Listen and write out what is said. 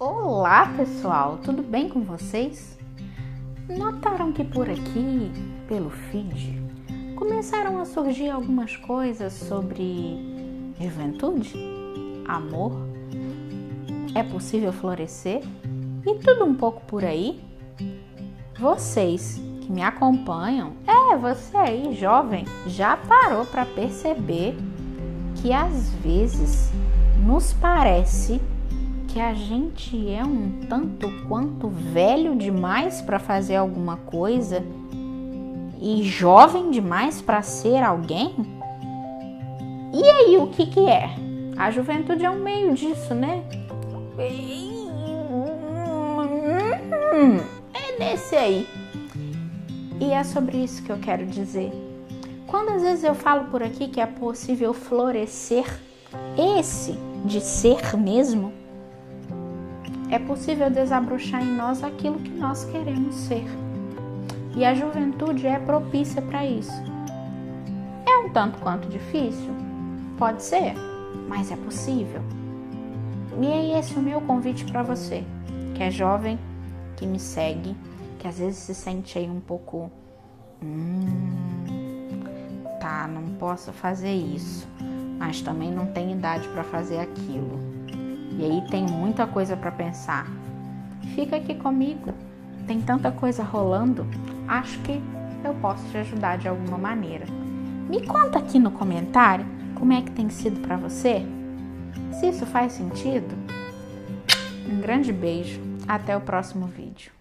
Olá pessoal, tudo bem com vocês? Notaram que por aqui, pelo feed, começaram a surgir algumas coisas sobre juventude, amor, é possível florescer e tudo um pouco por aí? Vocês que me acompanham, é você aí jovem, já parou para perceber que às vezes nos parece que a gente é um tanto quanto velho demais para fazer alguma coisa e jovem demais para ser alguém? E aí, o que que é? A juventude é um meio disso, né? É nesse aí. E é sobre isso que eu quero dizer. Quando às vezes eu falo por aqui que é possível florescer esse de ser mesmo, é possível desabrochar em nós aquilo que nós queremos ser. E a juventude é propícia para isso. É um tanto quanto difícil? Pode ser, mas é possível. E é esse o meu convite para você, que é jovem, que me segue, que às vezes se sente aí um pouco. Hum, tá, não posso fazer isso, mas também não tem idade para fazer aquilo e aí tem muita coisa para pensar. Fica aqui comigo. Tem tanta coisa rolando. Acho que eu posso te ajudar de alguma maneira. Me conta aqui no comentário como é que tem sido para você. Se isso faz sentido. Um grande beijo. Até o próximo vídeo.